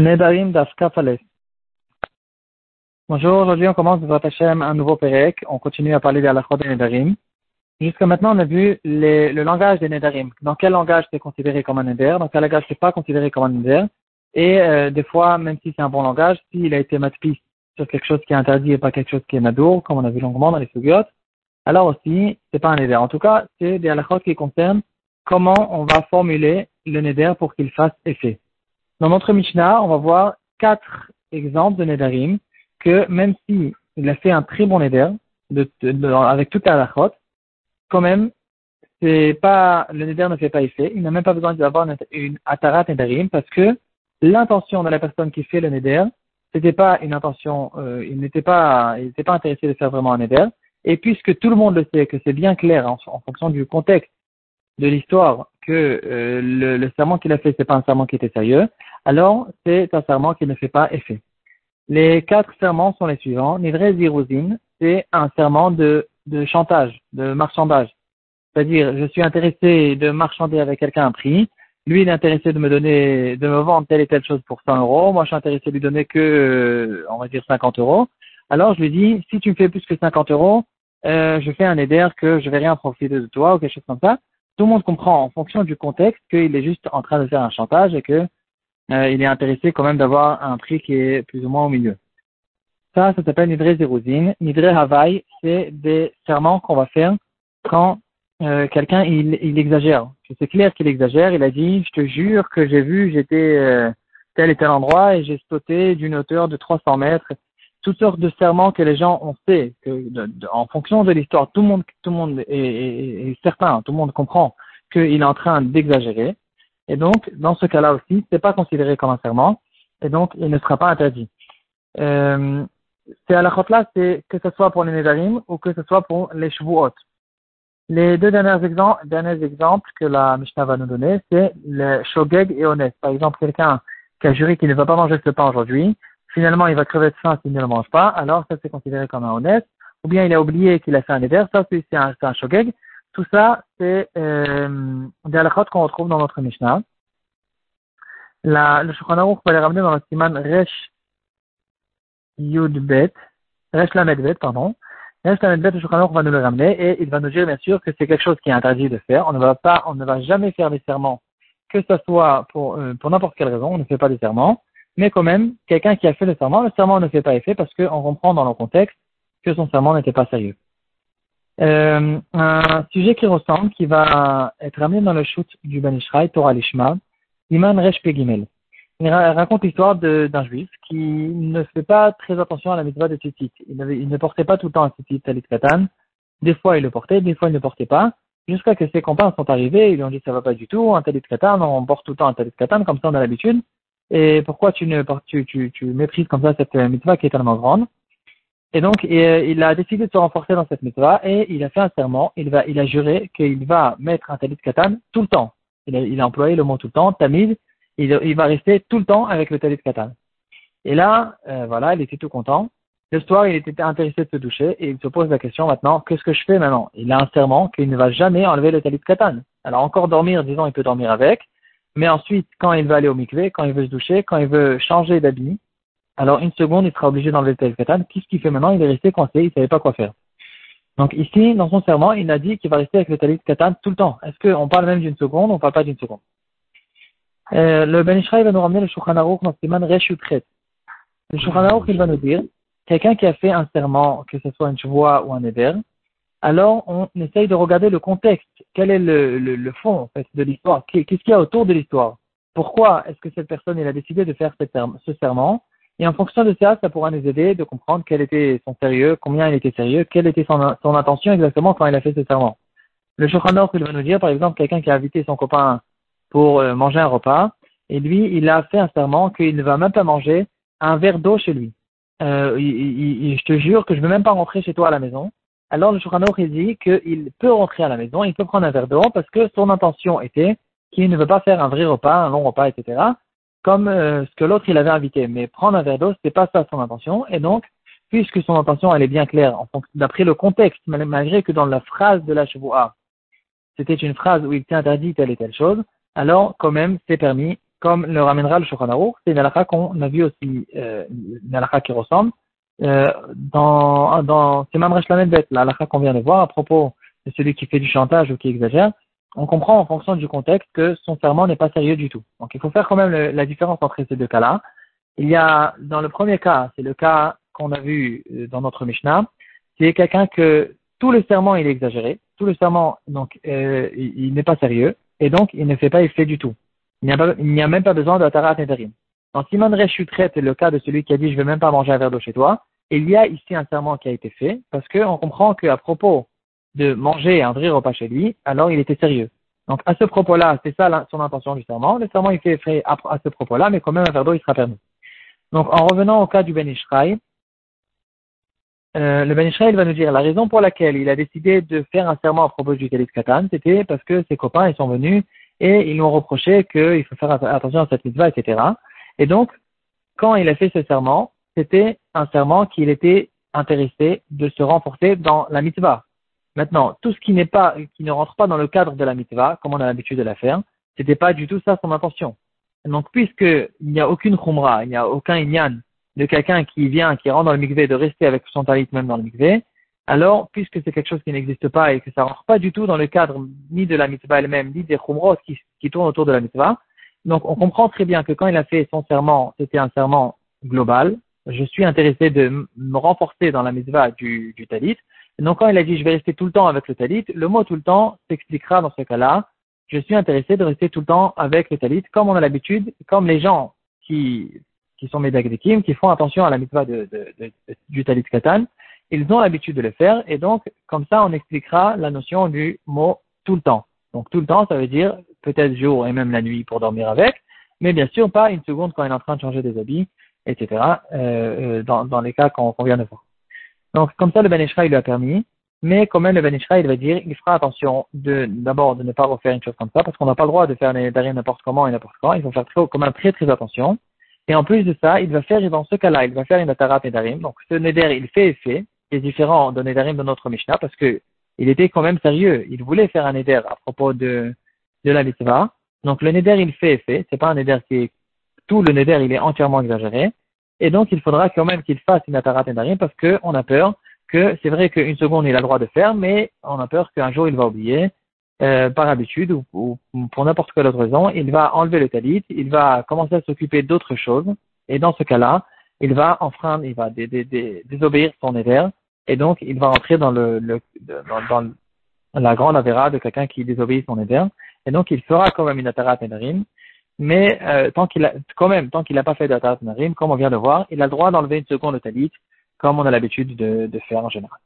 Nedarim. Bonjour, aujourd'hui on commence votre Hashem un nouveau Perek. On continue à parler de la des Nedarim. Jusqu'à maintenant, on a vu le langage des Nedarim. Dans quel langage c'est considéré comme un Neder, dans quel langage c'est pas considéré comme un Neder? Et euh, des fois, même si c'est un bon langage, s'il a été matpi sur quelque chose qui est interdit et pas quelque chose qui est nadour, comme on a vu longuement dans les Sugyot, alors aussi, c'est pas un Neder. En tout cas, c'est des halakhot qui concernent comment on va formuler le Neder pour qu'il fasse effet. Dans notre Mishnah, on va voir quatre exemples de Nedarim que même si il a fait un très bon Neder de, avec toute la lachot, quand même, c'est pas, le Neder ne fait pas effet. Il n'a même pas besoin d'avoir une, une Atarat Nedarim parce que l'intention de la personne qui fait le Neder, c'était pas une intention, euh, il n'était pas, il n'était pas intéressé de faire vraiment un Neder. Et puisque tout le monde le sait, que c'est bien clair en fonction du contexte de l'histoire que euh, le, le, serment qu'il a fait, c'est pas un serment qui était sérieux, alors c'est un serment qui ne fait pas effet. Les quatre serments sont les suivants. Nidre Ziruzin, c'est un serment de, de chantage, de marchandage. C'est-à-dire, je suis intéressé de marchander avec quelqu'un un prix. Lui, il est intéressé de me donner, de me vendre telle et telle chose pour 100 euros. Moi, je suis intéressé de lui donner que, euh, on va dire 50 euros. Alors, je lui dis, si tu me fais plus que 50 euros, euh, je fais un éder que je vais rien profiter de toi ou quelque chose comme ça tout le monde comprend en fonction du contexte qu'il est juste en train de faire un chantage et que euh, il est intéressé quand même d'avoir un prix qui est plus ou moins au milieu. Ça, ça s'appelle Nidre Zeruzin. Nidre Havaï, c'est des serments qu'on va faire quand euh, quelqu'un il, il, exagère. C'est clair qu'il exagère. Il a dit, je te jure que j'ai vu, j'étais euh, tel et tel endroit et j'ai sauté d'une hauteur de 300 mètres toutes sortes de serments que les gens ont fait, que en fonction de l'histoire, tout le monde, tout le monde est, certain, tout le monde comprend qu'il est en train d'exagérer. Et donc, dans ce cas-là aussi, c'est pas considéré comme un serment, et donc il ne sera pas interdit. Euh, c'est à la là, c'est que ce soit pour les Nédarim ou que ce soit pour les Shavuot. Les deux derniers exemples, derniers exemples que la Mishnah va nous donner, c'est le Shogeg et Honnête. Par exemple, quelqu'un qui a juré qu'il ne va pas manger ce pain aujourd'hui, finalement il va crever de faim s'il ne le mange pas, alors ça c'est considéré comme un honnête, ou bien il a oublié qu'il a fait un éder, ça c'est un, un shogeg. Tout ça, c'est euh, des halakhot qu'on retrouve dans notre Mishnah. La, le Shulchan va les ramener dans le siman Resh Yud Bet, Resh Lamed Bet, pardon. Resh Lamed Bet, le Shulchan va nous le ramener et il va nous dire bien sûr que c'est quelque chose qui est interdit de faire. On ne va pas, on ne va jamais faire des serments, que ce soit pour, euh, pour n'importe quelle raison, on ne fait pas des serments mais quand même, quelqu'un qui a fait le serment, le serment ne fait pas effet parce qu'on comprend dans le contexte que son serment n'était pas sérieux. Euh, un sujet qui ressemble, qui va être amené dans le shoot du Ben Ishraï, Torah Lishma, Iman Resh Pegimel. Il raconte l'histoire d'un juif qui ne fait pas très attention à la mitzvah de tzitzit. Il, ne portait pas tout le temps un tzitzit talit katan. Des fois, il le portait, des fois, il ne portait pas. Jusqu'à que ses compagnons sont arrivés, ils lui ont dit ça va pas du tout, un talit katan, on porte tout le temps un talit katan, comme ça on a l'habitude et pourquoi tu, ne, tu, tu, tu méprises comme ça cette mitzvah qui est tellement grande? Et donc, euh, il a décidé de se renforcer dans cette mitzvah et il a fait un serment, il, va, il a juré qu'il va mettre un talit katan tout le temps. Il a, il a employé le mot tout le temps, tamid, il, il va rester tout le temps avec le talit katan. Et là, euh, voilà, il était tout content. Le soir, il était intéressé de se doucher et il se pose la question maintenant, qu'est-ce que je fais maintenant? Il a un serment qu'il ne va jamais enlever le talit katan. Alors encore dormir, disons, il peut dormir avec, mais ensuite, quand il va aller au mikvé, quand il veut se doucher, quand il veut changer d'habit, alors une seconde, il sera obligé d'enlever le talit katan. Qu'est-ce qu'il fait maintenant? Il est resté coincé, il ne savait pas quoi faire. Donc ici, dans son serment, il a dit qu'il va rester avec le talit katan tout le temps. Est-ce qu'on parle même d'une seconde on parle pas d'une seconde? Euh, Le Ben Ishraï va nous ramener le Shulchan Aruch dans Siman Reshukret. Le Shulchan Aruch, il va nous dire, quelqu'un qui a fait un serment, que ce soit une chevoie ou un éder, alors on essaye de regarder le contexte. Quel est le, le, fond en fait, de l'histoire? Qu'est-ce qu'il y a autour de l'histoire? Pourquoi est-ce que cette personne elle a décidé de faire ce serment? Et en fonction de ça, ça pourra nous aider de comprendre quel était son sérieux, combien il était sérieux, quelle était son, intention exactement quand il a fait ce serment. Le Shochanor, il va nous dire, par exemple, quelqu'un qui a invité son copain pour euh, manger un repas, et lui, il a fait un serment qu'il ne va même pas manger un verre d'eau chez lui. Euh, je te jure que je ne vais même pas rentrer chez toi à la maison alors le Shulchan dit qu'il peut rentrer à la maison, il peut prendre un verre d'eau parce que son intention était qu'il ne veut pas faire un vrai repas, un long repas, etc. Comme euh, ce que l'autre il avait invité. Mais prendre un verre d'eau, c'était pas ça son intention. Et donc, puisque son intention elle est bien claire, d'après le contexte, malgré que dans la phrase de la A, c'était une phrase où il était interdit telle et telle chose, alors quand même c'est permis comme le ramènera le Shulchan c'est une halakha qu'on a vu aussi, euh, une halakha qui ressemble, euh, dans, dans, c'est Mamresh Bet, la halakha qu'on vient de voir à propos de celui qui fait du chantage ou qui exagère, on comprend en fonction du contexte que son serment n'est pas sérieux du tout. Donc il faut faire quand même la différence entre ces deux cas-là. Il y a, dans le premier cas, c'est le cas qu'on a vu euh, dans notre Mishnah, c'est quelqu'un que tout le serment il est exagéré, tout le serment donc euh, il, n'est pas sérieux et donc il ne fait pas effet du tout. Il n'y a, même pas besoin de Tarat Nedarim. Dans Simon Reshutret, c'est le cas de celui qui a dit je vais même pas manger un verre d'eau chez toi. Il y a ici un serment qui a été fait parce qu'on comprend qu'à propos de manger un vrai repas chez lui, alors il était sérieux. Donc à ce propos-là, c'est ça son intention du serment. Le serment il fait effet à, ce propos-là, mais quand même un verre d'eau il sera permis. Donc en revenant au cas du Ben Ishraï, euh, le Ben Israël va nous dire la raison pour laquelle il a décidé de faire un serment à propos du Khalid Katan, c'était parce que ses copains ils sont venus et ils lui ont reproché qu'il faut faire attention à cette mitzvah, etc. Et donc, quand il a fait ce serment, c'était un serment qu'il était intéressé de se renforcer dans la mitzvah. Maintenant, tout ce qui n'est pas, qui ne rentre pas dans le cadre de la mitzvah, comme on a l'habitude de la faire, c'était pas du tout ça son intention. Donc, puisqu'il n'y a aucune khumra, il n'y a aucun inyan de quelqu'un qui vient, qui rentre dans le mikvé, de rester avec son talit même dans le mikvé, alors, puisque c'est quelque chose qui n'existe pas et que ça rentre pas du tout dans le cadre ni de la mitzvah elle-même, ni des khumros qui, qui tournent autour de la mitzvah, donc on comprend très bien que quand il a fait son serment, c'était un serment global. Je suis intéressé de me renforcer dans la mitzvah du, du talit. donc quand il a dit je vais rester tout le temps avec le talit, le mot tout le temps s'expliquera dans ce cas-là. Je suis intéressé de rester tout le temps avec le talit, comme on a l'habitude, comme les gens qui qui sont Medagdikim, qui font attention à la mitzvah de, de, du Talit Katan, ils ont l'habitude de le faire, et donc, comme ça, on expliquera la notion du mot tout le temps. Donc, tout le temps, ça veut dire peut-être jour et même la nuit pour dormir avec, mais bien sûr pas une seconde quand il est en train de changer des habits, etc., euh, euh, dans, les cas qu'on vient de voir. Donc, comme ça, le Ben il lui a permis, mais quand même, le Ben il va dire, il fera attention d'abord, de ne pas refaire une chose comme ça, parce qu'on n'a pas le droit de faire les n'importe comment et n'importe quand, il faut faire très, quand même très, très attention. Et en plus de ça, il va faire, dans ce cas-là, il va faire une Atarat Nedarim. Donc, ce Neder, il fait qui est différent de Nedarim de notre Mishnah, parce que il était quand même sérieux. Il voulait faire un Neder à propos de, de la mitzvah. Donc, le Neder, il fait effet. C'est pas un Neder qui est, tout le Neder, il est entièrement exagéré. Et donc, il faudra quand même qu'il fasse une Atarat Nedarim, parce qu'on a peur que, c'est vrai qu'une seconde, il a le droit de faire, mais on a peur qu'un jour, il va oublier. Euh, par habitude ou, pour n'importe quelle autre raison, il va enlever le talit, il va commencer à s'occuper d'autres choses, et dans ce cas-là, il va enfreindre, il va désobéir son éder, et donc il va entrer dans le, dans, la grande avéra de quelqu'un qui désobéit son éder, et donc il fera quand même une atarat nedarim, mais euh, tant qu'il a, quand même, tant qu'il n'a pas fait d'atarat nedarim, comme on vient de voir, il a le droit d'enlever une seconde talit, comme on a l'habitude de, de faire en général.